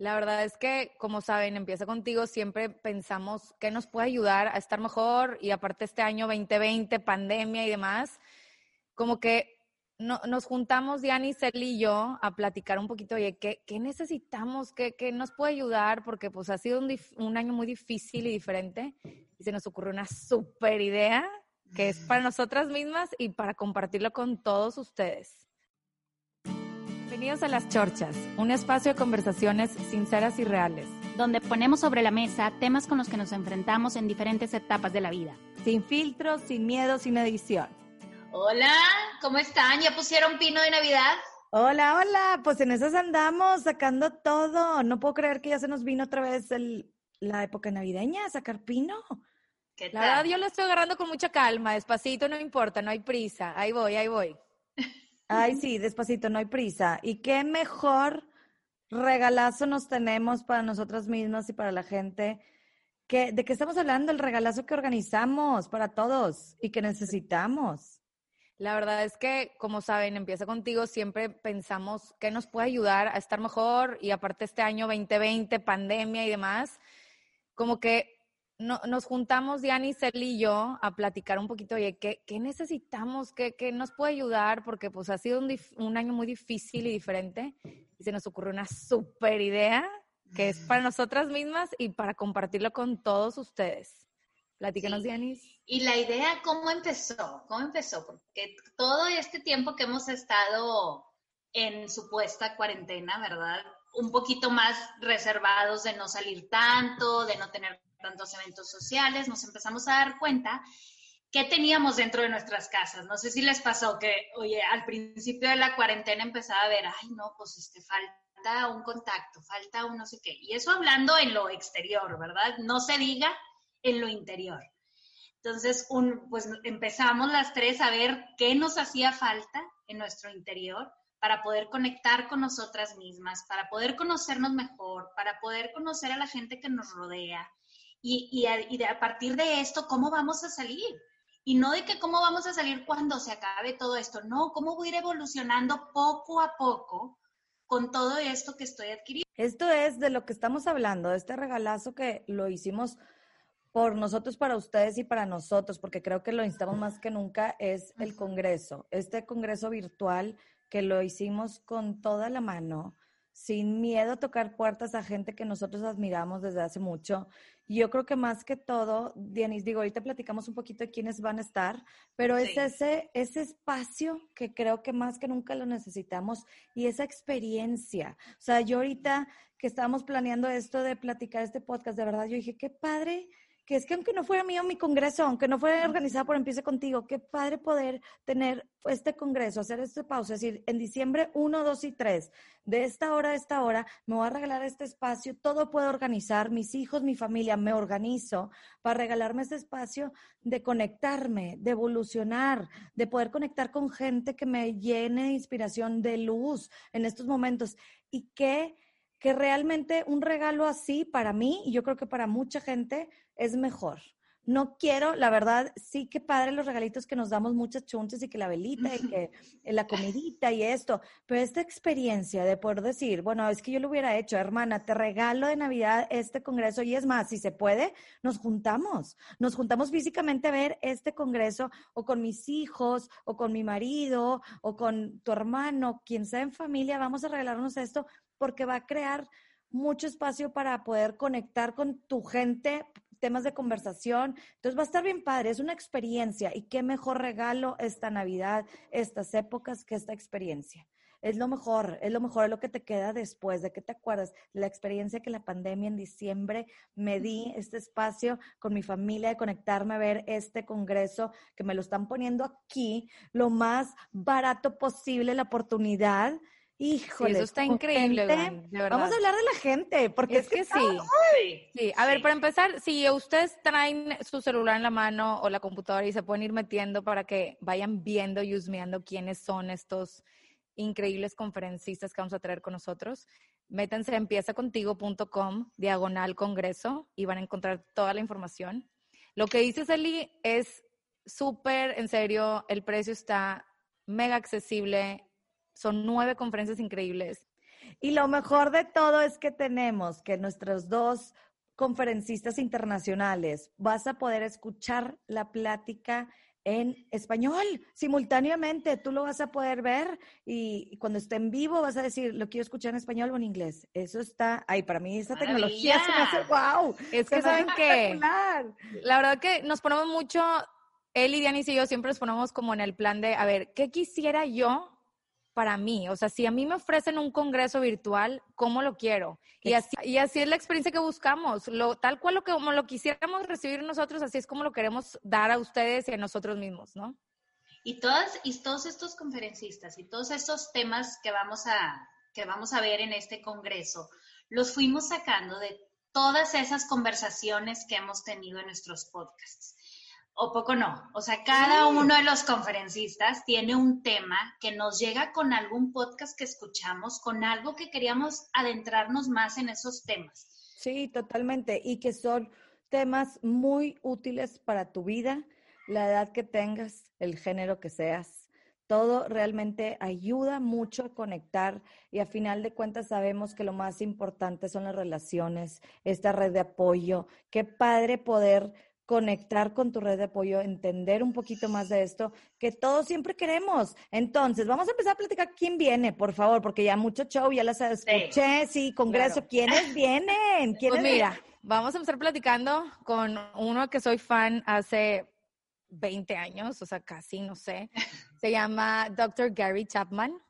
La verdad es que, como saben, empieza contigo, siempre pensamos que nos puede ayudar a estar mejor y aparte este año 2020, pandemia y demás, como que no, nos juntamos, Diana, Cel y yo, a platicar un poquito, oye, ¿qué, qué necesitamos? ¿Qué, ¿Qué, nos puede ayudar? Porque pues ha sido un, un año muy difícil y diferente y se nos ocurrió una super idea que es para nosotras mismas y para compartirlo con todos ustedes. Bienvenidos a Las Chorchas, un espacio de conversaciones sinceras y reales. Donde ponemos sobre la mesa temas con los que nos enfrentamos en diferentes etapas de la vida. Sin filtros, sin miedo, sin edición. Hola, ¿cómo están? ¿Ya pusieron pino de Navidad? Hola, hola, pues en esas andamos sacando todo. No puedo creer que ya se nos vino otra vez el, la época navideña a sacar pino. ¿Qué La verdad, yo lo estoy agarrando con mucha calma, despacito, no importa, no hay prisa. Ahí voy, ahí voy. Ay, sí, despacito, no hay prisa. Y qué mejor regalazo nos tenemos para nosotras mismas y para la gente. Que, ¿De qué estamos hablando? El regalazo que organizamos para todos y que necesitamos. La verdad es que, como saben, empieza contigo, siempre pensamos que nos puede ayudar a estar mejor y aparte este año 2020, pandemia y demás, como que no, nos juntamos, Diana Cel y yo, a platicar un poquito, oye, ¿qué, qué necesitamos? ¿Qué, ¿Qué, nos puede ayudar? Porque pues ha sido un, un, año muy difícil y diferente y se nos ocurrió una super idea que es para nosotras mismas y para compartirlo con todos ustedes. Platícanos, sí. Dianis. Y la idea, ¿cómo empezó? ¿Cómo empezó? Porque todo este tiempo que hemos estado en supuesta cuarentena, ¿verdad? Un poquito más reservados de no salir tanto, de no tener tantos eventos sociales, nos empezamos a dar cuenta que teníamos dentro de nuestras casas. No sé si les pasó que, oye, al principio de la cuarentena empezaba a ver, ay, no, pues este, falta un contacto, falta un no sé qué. Y eso hablando en lo exterior, ¿verdad? No se diga en lo interior. Entonces, un, pues empezamos las tres a ver qué nos hacía falta en nuestro interior para poder conectar con nosotras mismas, para poder conocernos mejor, para poder conocer a la gente que nos rodea, y, y, a, y de, a partir de esto, ¿cómo vamos a salir? Y no de que cómo vamos a salir cuando se acabe todo esto, no, cómo voy a ir evolucionando poco a poco con todo esto que estoy adquiriendo. Esto es de lo que estamos hablando, de este regalazo que lo hicimos por nosotros, para ustedes y para nosotros, porque creo que lo instamos más que nunca, es el Congreso, este Congreso virtual que lo hicimos con toda la mano, sin miedo a tocar puertas a gente que nosotros admiramos desde hace mucho. Y yo creo que más que todo, Dianis, digo, ahorita platicamos un poquito de quiénes van a estar, pero sí. es ese, ese espacio que creo que más que nunca lo necesitamos y esa experiencia. O sea, yo ahorita que estábamos planeando esto de platicar este podcast, de verdad, yo dije, qué padre que es que aunque no fuera mío mi congreso, aunque no fuera organizado por Empiece Contigo, qué padre poder tener este congreso, hacer este pausa, es decir, en diciembre 1, 2 y 3, de esta hora a esta hora, me voy a regalar este espacio, todo puedo organizar, mis hijos, mi familia, me organizo para regalarme este espacio de conectarme, de evolucionar, de poder conectar con gente que me llene de inspiración, de luz en estos momentos. Y que que realmente un regalo así para mí, y yo creo que para mucha gente, es mejor. No quiero, la verdad, sí que padre los regalitos que nos damos muchas chunches y que la velita y que la comidita y esto, pero esta experiencia de poder decir, bueno, es que yo lo hubiera hecho, hermana, te regalo de Navidad este congreso y es más, si se puede, nos juntamos, nos juntamos físicamente a ver este congreso o con mis hijos o con mi marido o con tu hermano, quien sea en familia, vamos a regalarnos esto porque va a crear mucho espacio para poder conectar con tu gente, temas de conversación. Entonces va a estar bien padre, es una experiencia y qué mejor regalo esta Navidad, estas épocas que esta experiencia. Es lo mejor, es lo mejor, es lo que te queda después, de que te acuerdas, la experiencia que la pandemia en diciembre me di este espacio con mi familia de conectarme a ver este congreso que me lo están poniendo aquí, lo más barato posible, la oportunidad Híjole, sí, eso está increíble, gente, Vamos a hablar de la gente, porque es, es que, que, sí. Sí, a sí. ver, para empezar, si ustedes traen su celular en la mano o la computadora y se pueden ir metiendo para que vayan viendo y husmeando quiénes son estos increíbles conferencistas que vamos a traer con nosotros, métanse a empiezacontigo.com, diagonal congreso, y van a encontrar toda la información. Lo que dice Eli es súper, en serio, el precio está mega accesible, son nueve conferencias increíbles. Y lo mejor de todo es que tenemos que nuestros dos conferencistas internacionales vas a poder escuchar la plática en español simultáneamente. Tú lo vas a poder ver y, cuando esté en vivo vas a decir, lo quiero escuchar en español o en inglés. Eso está, ay, para mí esta tecnología se me hace wow. Es que saben que la verdad que nos ponemos mucho, él y Dianis y yo siempre nos ponemos como en el plan de, a ver, ¿qué quisiera yo para mí. O sea, si a mí me ofrecen un congreso virtual, ¿cómo lo quiero? Y así, y así es la experiencia que buscamos. Lo, tal cual lo que como lo quisiéramos recibir nosotros, así es como lo queremos dar a ustedes y a nosotros mismos, ¿no? Y todas, y todos estos conferencistas y todos estos temas que vamos a, que vamos a ver en este congreso, los fuimos sacando de todas esas conversaciones que hemos tenido en nuestros podcasts o poco no. O sea, cada uno de los conferencistas tiene un tema que nos llega con algún podcast que escuchamos, con algo que queríamos adentrarnos más en esos temas. Sí, totalmente. Y que son temas muy útiles para tu vida, la edad que tengas, el género que seas. Todo realmente ayuda mucho a conectar y a final de cuentas sabemos que lo más importante son las relaciones, esta red de apoyo. Qué padre poder conectar con tu red de apoyo, entender un poquito más de esto, que todos siempre queremos. Entonces, vamos a empezar a platicar quién viene, por favor, porque ya mucho show, ya las escuché, sí, congreso, ¿quiénes vienen? ¿Quiénes pues mira, vamos a empezar platicando con uno que soy fan hace 20 años, o sea, casi, no sé. Se llama Dr. Gary Chapman.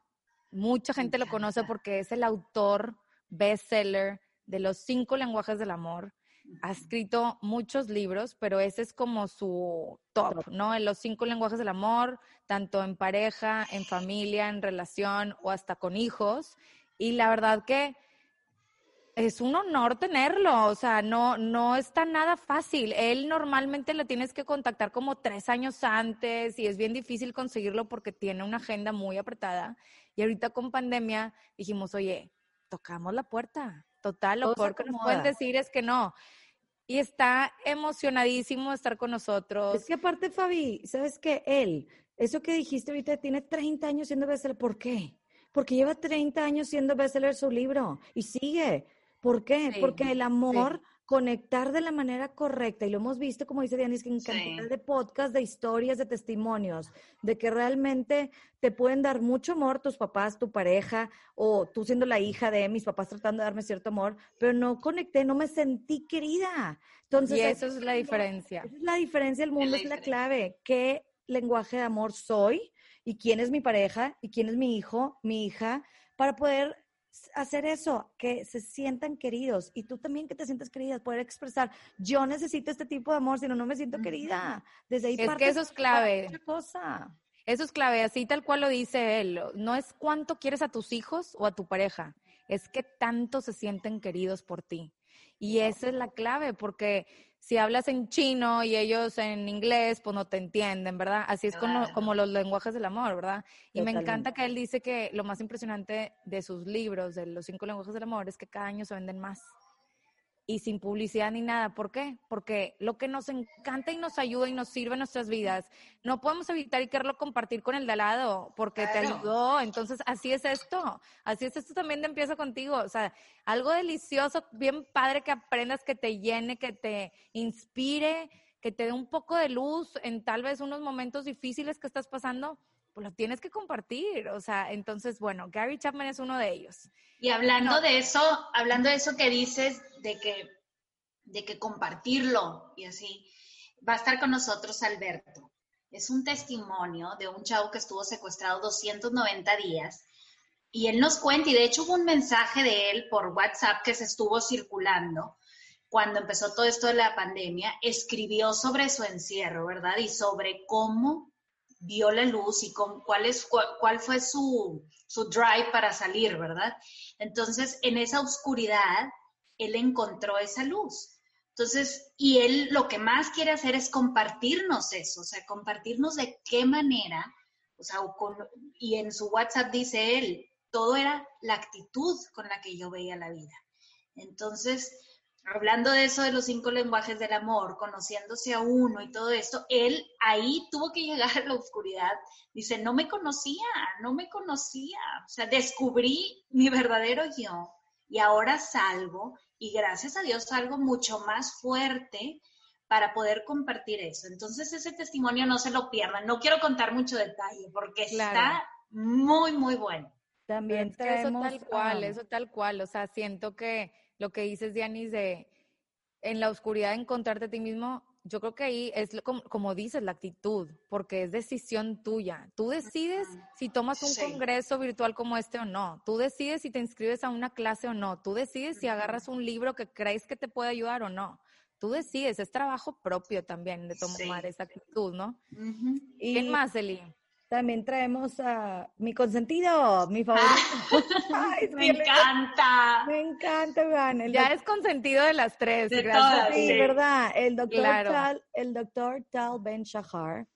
Mucha gente lo conoce porque es el autor bestseller de los cinco lenguajes del amor ha escrito muchos libros, pero ese es como su top, ¿no? En los cinco lenguajes del amor, tanto en pareja, en familia, en relación o hasta con hijos. Y la verdad que es un honor tenerlo, o sea, no, no está nada fácil. Él normalmente lo tienes que contactar como tres años antes y es bien difícil conseguirlo porque tiene una agenda muy apretada. Y ahorita con pandemia dijimos, oye, tocamos la puerta. Total, lo peor que nos pueden decir es que no y está emocionadísimo de estar con nosotros. Es que aparte, Fabi, ¿sabes qué? Él, eso que dijiste ahorita, tiene 30 años siendo bestseller. ¿Por qué? Porque lleva 30 años siendo bestseller su libro y sigue. ¿Por qué? Porque el amor conectar de la manera correcta, y lo hemos visto, como dice Dianis, que en cantidad de podcasts, de historias, de testimonios, de que realmente te pueden dar mucho amor tus papás, tu pareja, o tú siendo la hija de mis papás tratando de darme cierto amor, pero no conecté, no me sentí querida. Entonces, y eso es la diferencia. es la diferencia, el mundo es la clave. ¿Qué lenguaje de amor soy? ¿Y quién es mi pareja? ¿Y quién es mi hijo, mi hija? Para poder hacer eso, que se sientan queridos y tú también que te sientas querida, poder expresar, yo necesito este tipo de amor, si no, no me siento querida. Desde ahí es que eso es clave. Cosa. Eso es clave, así tal cual lo dice él. No es cuánto quieres a tus hijos o a tu pareja, es que tanto se sienten queridos por ti. Y esa es la clave, porque si hablas en chino y ellos en inglés, pues no te entienden, ¿verdad? Así es como, los lenguajes del amor, ¿verdad? Y me encanta que él dice que lo más impresionante de sus libros, de los cinco lenguajes del amor, es que cada año se venden más y sin publicidad ni nada. ¿Por qué? Porque lo que nos encanta y nos ayuda y nos sirve en nuestras vidas, no podemos evitar y quererlo compartir con el de al lado porque te ayudó. Entonces, así es esto. Así es esto también de empieza contigo. O sea, algo delicioso, bien padre que aprendas, que te llene, que te inspire, que te dé un poco de luz en tal vez unos momentos difíciles que estás pasando pues lo tienes que compartir. O sea, entonces, bueno, Gary Chapman es uno de ellos. Y hablando de eso, hablando de eso que dices, de que, de que compartirlo y así, va a estar con nosotros Alberto. Es un testimonio de un chavo que estuvo secuestrado 290 días. Y él nos cuenta, y de hecho hubo un mensaje de él por WhatsApp que se estuvo circulando cuando empezó todo esto de la pandemia, escribió sobre su encierro, ¿verdad? Y sobre cómo vio la luz y con, cuál, es, cuál, fue su, su drive para salir, ¿verdad? Entonces, en esa oscuridad, él encontró esa luz. Entonces, y él lo que más quiere hacer es compartirnos eso, o sea, compartirnos de qué manera, o sea, y en su WhatsApp dice él, todo era la actitud con la que yo veía la vida. Entonces, hablando de eso de los cinco lenguajes del amor, conociéndose a uno y todo esto, él ahí tuvo que llegar a la oscuridad. Dice, no me conocía, no me conocía. O sea, descubrí mi verdadero yo y ahora salgo y gracias a Dios salgo mucho más fuerte para poder compartir eso. Entonces ese testimonio no se lo pierdan. No quiero contar mucho detalle porque está muy, muy bueno. También traemos, eso tal cual, eso tal cual. O sea, siento que lo que dices, Dianis, de en la oscuridad encontrarte a ti mismo, yo creo que ahí es como, dices, la actitud, porque es decisión tuya. Tú decides si tomas un congreso virtual como este o no. Tú decides si te inscribes a una clase o no. Tú decides si agarras un libro que crees que te puede ayudar o no tú decides, es trabajo propio también de tomar esa actitud, ¿no? ¿Y ¿Quién más, Eli? También traemos a mi consentido, mi favorito. me encanta. Me encanta, Iván. ya es consentido de las tres. gracias. sí, verdad. El doctor, Tal, el doctor Tal Ben Shahar,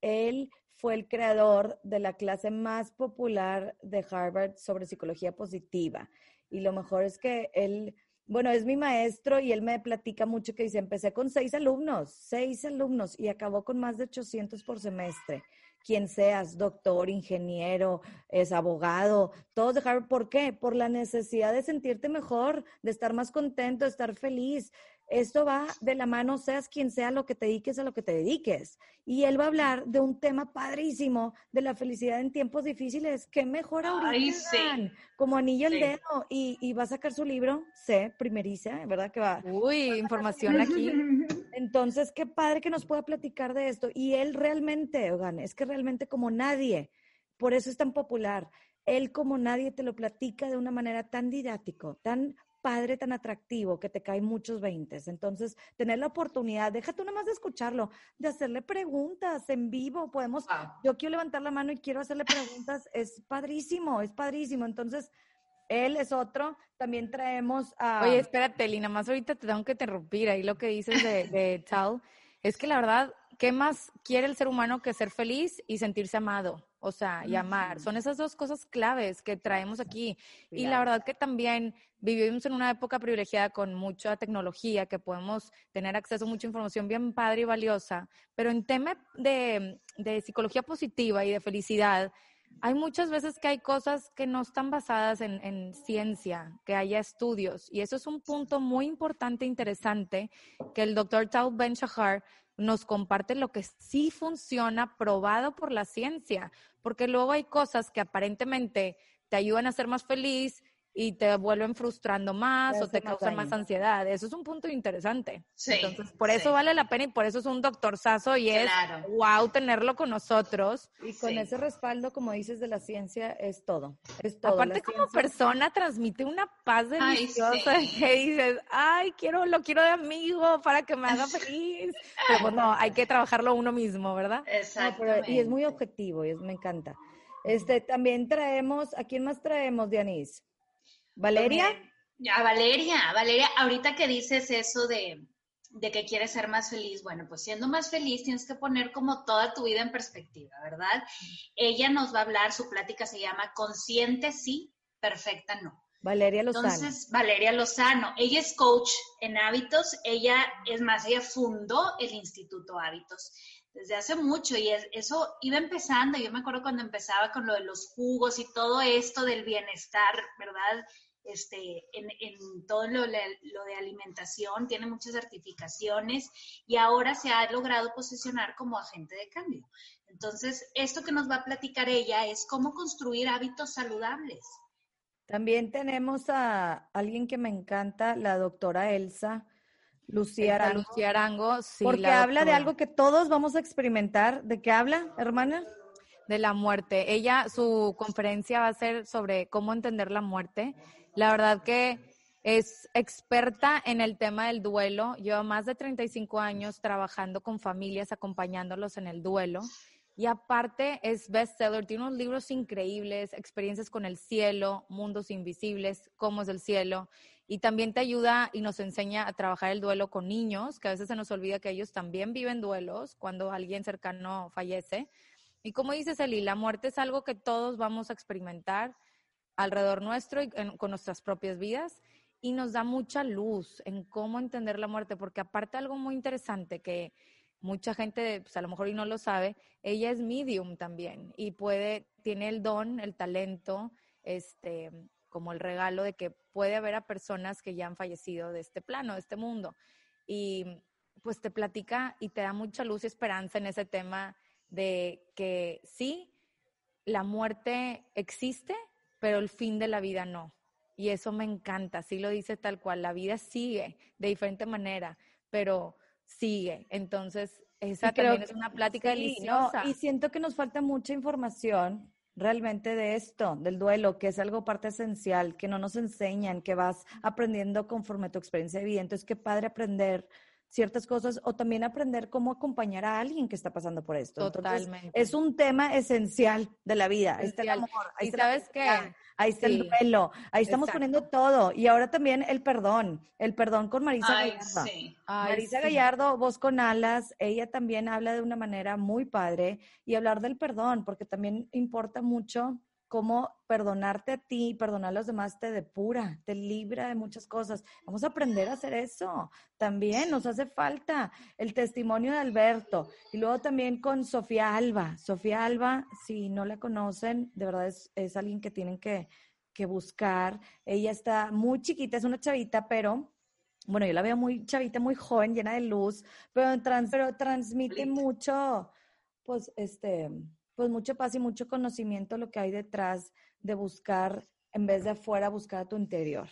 él fue el creador de la clase más popular de Harvard sobre psicología positiva. Y lo mejor es que él bueno, es mi maestro y él me platica mucho que dice, empecé con seis alumnos, seis alumnos y acabó con más de 800 por semestre. Quien seas, doctor, ingeniero, es abogado, todos dejar, ¿por qué? Por la necesidad de sentirte mejor, de estar más contento, de estar feliz. Esto va de la mano, seas quien sea lo que te dediques a lo que te dediques. Y él va a hablar de un tema padrísimo de la felicidad en tiempos difíciles. ¿Qué mejor ahorita? Como anillo al dedo. Y, va a sacar su libro, sé, primeriza, ¿verdad? Que va. Uy, información aquí. Entonces, qué padre que nos pueda platicar de esto. Y él realmente, Ogan, es que realmente como nadie, por eso es tan popular. Él como nadie te lo platica de una manera tan didáctico, tan padre, tan atractivo, que te caen muchos veintes. Entonces, tener la oportunidad, déjate una más de escucharlo, de hacerle preguntas en vivo. Podemos, yo quiero levantar la mano y quiero hacerle preguntas. Es padrísimo, es padrísimo. Entonces, él es otro. También traemos a. Oye, espérate, Lina, más ahorita te tengo que interrumpir. Ahí lo que dices de, de Tal es que la verdad, ¿qué más quiere el ser humano que ser feliz y sentirse amado? O sea, y amar. Son esas dos cosas claves que traemos aquí. Y la verdad que también vivimos en una época privilegiada con mucha tecnología, que podemos tener acceso a mucha información bien padre y valiosa, pero en tema de, psicología positiva y de felicidad, hay muchas veces que hay cosas que no están basadas en, en, ciencia, que haya estudios. Y eso es un punto muy importante e interesante que el doctor Tal Ben Shahar nos comparte lo que sí funciona, probado por la ciencia, porque luego hay cosas que aparentemente te ayudan a ser más feliz y te vuelven frustrando más o te causan más ansiedad. Eso es un punto interesante. Entonces, por eso vale la pena y por eso es un doctorzazo y es wow tenerlo con nosotros. Y con ese respaldo, como dices, de la ciencia, es todo. Es todo. Aparte, como persona, transmite una paz deliciosa que dices, ay, quiero, lo quiero de amigo para que me haga feliz. Pero pues no, hay que trabajarlo uno mismo, ¿verdad? Exacto. y es muy objetivo y me encanta. Este, también traemos, ¿a quién más traemos, Dianis? ¿Valeria? Ya, Valeria, Valeria, ahorita que dices eso de, de que quieres ser más feliz, bueno, pues siendo más feliz tienes que poner como toda tu vida en perspectiva, ¿verdad? Ella nos va a hablar, su plática se llama Consciente sí, perfecta no. Valeria Lozano. Entonces, Valeria Lozano, ella es coach en hábitos, ella, es más, ella fundó el Instituto Hábitos desde hace mucho y eso iba empezando, yo me acuerdo cuando empezaba con lo de los jugos y todo esto del bienestar, ¿verdad? Este, en, todo lo, de alimentación, tiene muchas certificaciones y ahora se ha logrado posicionar como agente de cambio. Entonces, esto que nos va a platicar ella es cómo construir hábitos saludables. También tenemos a alguien que me encanta, la doctora Elsa Lucía Arango. Lucía Arango, sí. Porque habla de algo que todos vamos a experimentar. ¿De qué habla, hermana? De la muerte. Ella, su conferencia va a ser sobre cómo entender la muerte. La verdad que es experta en el tema del duelo. Lleva más de 35 años trabajando con familias, acompañándolos en el duelo. Y aparte es bestseller, tiene unos libros increíbles, experiencias con el cielo, mundos invisibles, cómo es el cielo. Y también te ayuda y nos enseña a trabajar el duelo con niños, que a veces se nos olvida que ellos también viven duelos cuando alguien cercano fallece. Y como dices, Eli, la muerte es algo que todos vamos a experimentar alrededor nuestro y con nuestras propias vidas. y nos da mucha luz en cómo entender la muerte, porque aparte algo muy interesante que mucha gente, pues a lo mejor y no lo sabe, ella es medium también y puede, tiene el don, el talento, este, como el regalo de que puede haber a personas que ya han fallecido de este plano, de este mundo. Y pues te platica y te da mucha luz y esperanza en ese tema de que sí, la muerte existe, pero el fin de la vida no. Y eso me encanta, sí lo dice tal cual, la vida sigue de diferente manera, pero sigue. Entonces, esa también es una plática deliciosa. y siento que nos falta mucha información realmente de esto, del duelo, que es algo parte esencial, que no nos enseñan, que vas aprendiendo conforme tu experiencia de vida. Entonces, qué padre aprender ciertas cosas o también aprender cómo acompañar a alguien que está pasando por esto. Totalmente. es un tema esencial de la vida. Ahí está el amor. Ahí sabes qué? Ahí está el duelo. Ahí estamos poniendo todo. Y ahora también el perdón. El perdón con Marisa Gallardo. Marisa Gallardo, voz con alas. Ella también habla de una manera muy padre. Y hablar del perdón, porque también importa mucho cómo perdonarte a ti y perdonar a los demás te depura, te libra de muchas cosas. Vamos a aprender a hacer eso. También nos hace falta el testimonio de Alberto. Y luego también con Sofía Alba. Sofía Alba, si no la conocen, de verdad es, alguien que tienen que, buscar. Ella está muy chiquita, es una chavita, pero bueno, yo la veo muy chavita, muy joven, llena de luz, pero, pero transmite mucho, pues, este, pues mucha paz y mucho conocimiento lo que hay detrás de buscar, en vez de afuera, buscar a tu interior.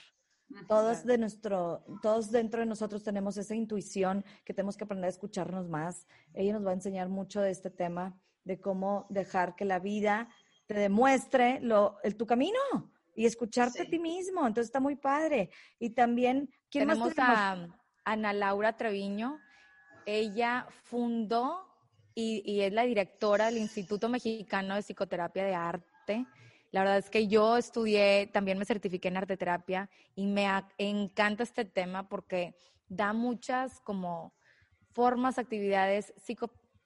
Todos de nuestro, todos dentro de nosotros tenemos esa intuición que tenemos que aprender a escucharnos más. Ella nos va a enseñar mucho de este tema, de cómo dejar que la vida te demuestre lo, el, tu camino y escucharte a ti mismo. Entonces está muy padre. Y también, ¿quién tenemos a Ana Laura Treviño. Ella fundó y, es la directora del Instituto Mexicano de Psicoterapia de Arte. La verdad es que yo estudié, también me certifiqué en arte terapia y me encanta este tema porque da muchas como formas, actividades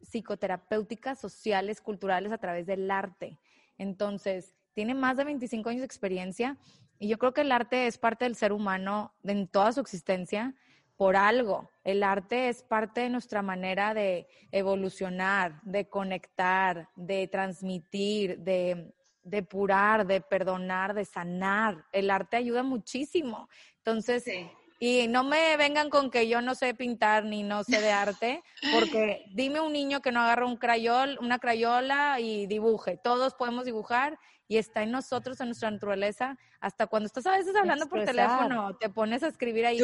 psicoterapéuticas, sociales, culturales a través del arte. Entonces, tiene más de 25 años de experiencia y yo creo que el arte es parte del ser humano en toda su existencia por algo. El arte es parte de nuestra manera de evolucionar, de conectar, de transmitir, de depurar, de perdonar, de sanar. El arte ayuda muchísimo. Entonces, y no me vengan con que yo no sé pintar ni no sé de arte, porque dime un niño que no agarra un crayol, una crayola y dibuje. Todos podemos dibujar y está en nosotros, en nuestra naturaleza. Hasta cuando estás a veces hablando por teléfono, te pones a escribir ahí.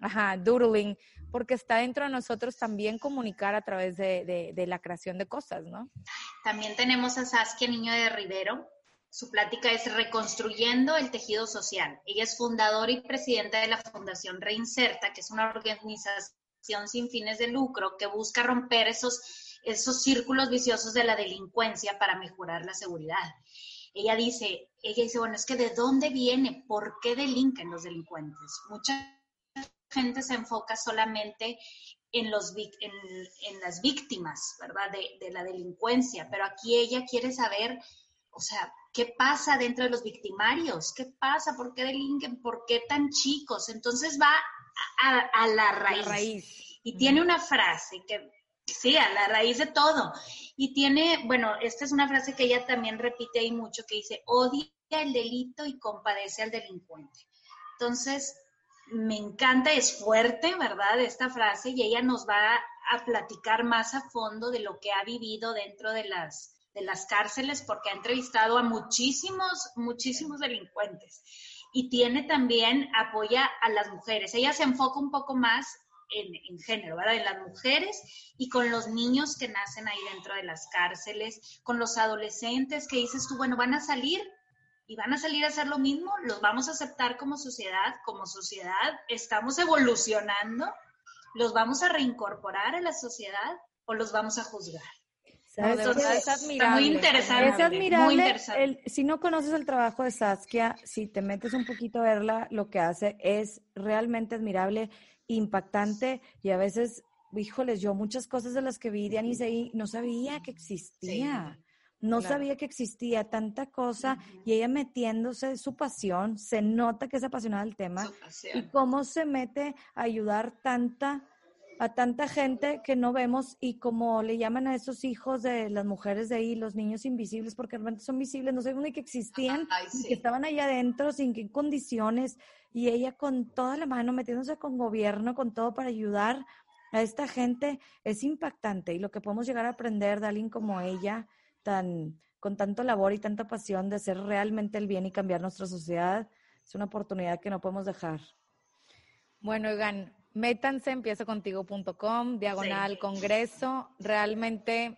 Ajá, doodling, porque está dentro de nosotros también comunicar a través de, la creación de cosas, ¿no? También tenemos a Saskia Niño de Rivero. Su plática es Reconstruyendo el Tejido Social. Ella es fundadora y presidenta de la Fundación Reinserta, que es una organización sin fines de lucro que busca romper esos, círculos viciosos de la delincuencia para mejorar la seguridad. Ella dice, ella dice, bueno, es que de dónde viene, por qué delinquen los delincuentes. Muchas gente se enfoca solamente en, los, en, las víctimas, ¿verdad? De, la delincuencia, pero aquí ella quiere saber, o sea, ¿qué pasa dentro de los victimarios? ¿Qué pasa? ¿Por qué delinquen? ¿Por qué tan chicos? Entonces va a, la, raíz. Y tiene una frase que, sí, a la raíz de todo. Y tiene, bueno, esta es una frase que ella también repite ahí mucho, que dice, odia el delito y compadece al delincuente. Entonces, me encanta, es fuerte, ¿verdad? Esta frase y ella nos va a platicar más a fondo de lo que ha vivido dentro de las, de las cárceles porque ha entrevistado a muchísimos, muchísimos delincuentes y tiene también, apoya a las mujeres. Ella se enfoca un poco más en, en, género, ¿verdad? En las mujeres y con los niños que nacen ahí dentro de las cárceles, con los adolescentes que dices tú, bueno, van a salir, y van a salir a hacer lo mismo, los vamos a aceptar como sociedad, como sociedad estamos evolucionando, los vamos a reincorporar a la sociedad o los vamos a juzgar. es admirable. Muy interesante. Es admirable. si no conoces el trabajo de Saskia, si te metes un poquito a verla, lo que hace es realmente admirable, impactante y a veces, híjoles, yo muchas cosas de las que vi de Anise no sabía que existía. No sabía que existía tanta cosa y ella metiéndose su pasión, se nota que es apasionada del tema y cómo se mete a ayudar tanta a tanta gente que no vemos y como le llaman a esos hijos de las mujeres de ahí, los niños invisibles, porque realmente son visibles, no sabían ni que existían, que estaban ahí adentro, sin qué condiciones, y ella con toda la mano metiéndose con gobierno, con todo para ayudar a esta gente, es impactante y lo que podemos llegar a aprender de alguien como ella, tan con tanto labor y tanta pasión de hacer realmente el bien y cambiar nuestra sociedad, es una oportunidad que no podemos dejar. Bueno, oigan, métanse en contigo.com, diagonal congreso, realmente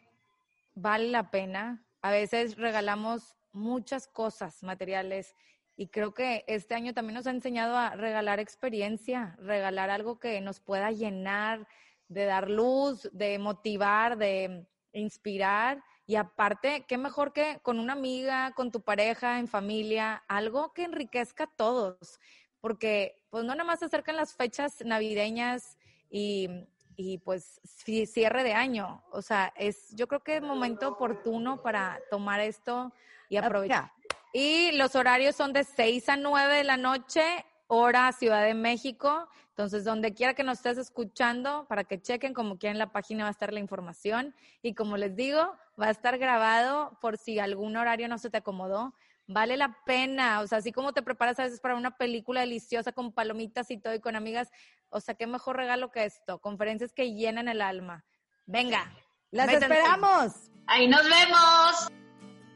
vale la pena. A veces regalamos muchas cosas materiales y creo que este año también nos ha enseñado a regalar experiencia, regalar algo que nos pueda llenar, de dar luz, de motivar, de inspirar. Y aparte, qué mejor que con una amiga, con tu pareja, en familia, algo que enriquezca a todos porque pues no nada más se acercan las fechas navideñas y, y pues cierre de año. O sea, es yo creo que es momento oportuno para tomar esto y aprovechar. Y los horarios son de 6 a 9 de la noche, hora Ciudad de México. Entonces, donde quiera que nos estés escuchando, para que chequen, como quieran, en la página va a estar la información. Y como les digo, va a estar grabado por si algún horario no se te acomodó vale la pena. O sea, así como te preparas a veces para una película deliciosa con palomitas y todo y con amigas, o sea, qué mejor regalo que esto. Conferencias que llenan el alma. Venga, las esperamos. Ahí nos vemos.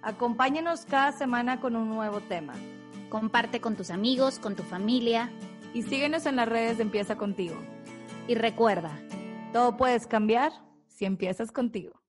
Acompáñenos cada semana con un nuevo tema. Comparte con tus amigos, con tu familia. Y síguenos en las redes de Empieza contigo. Y recuerda, todo puedes cambiar si empiezas contigo.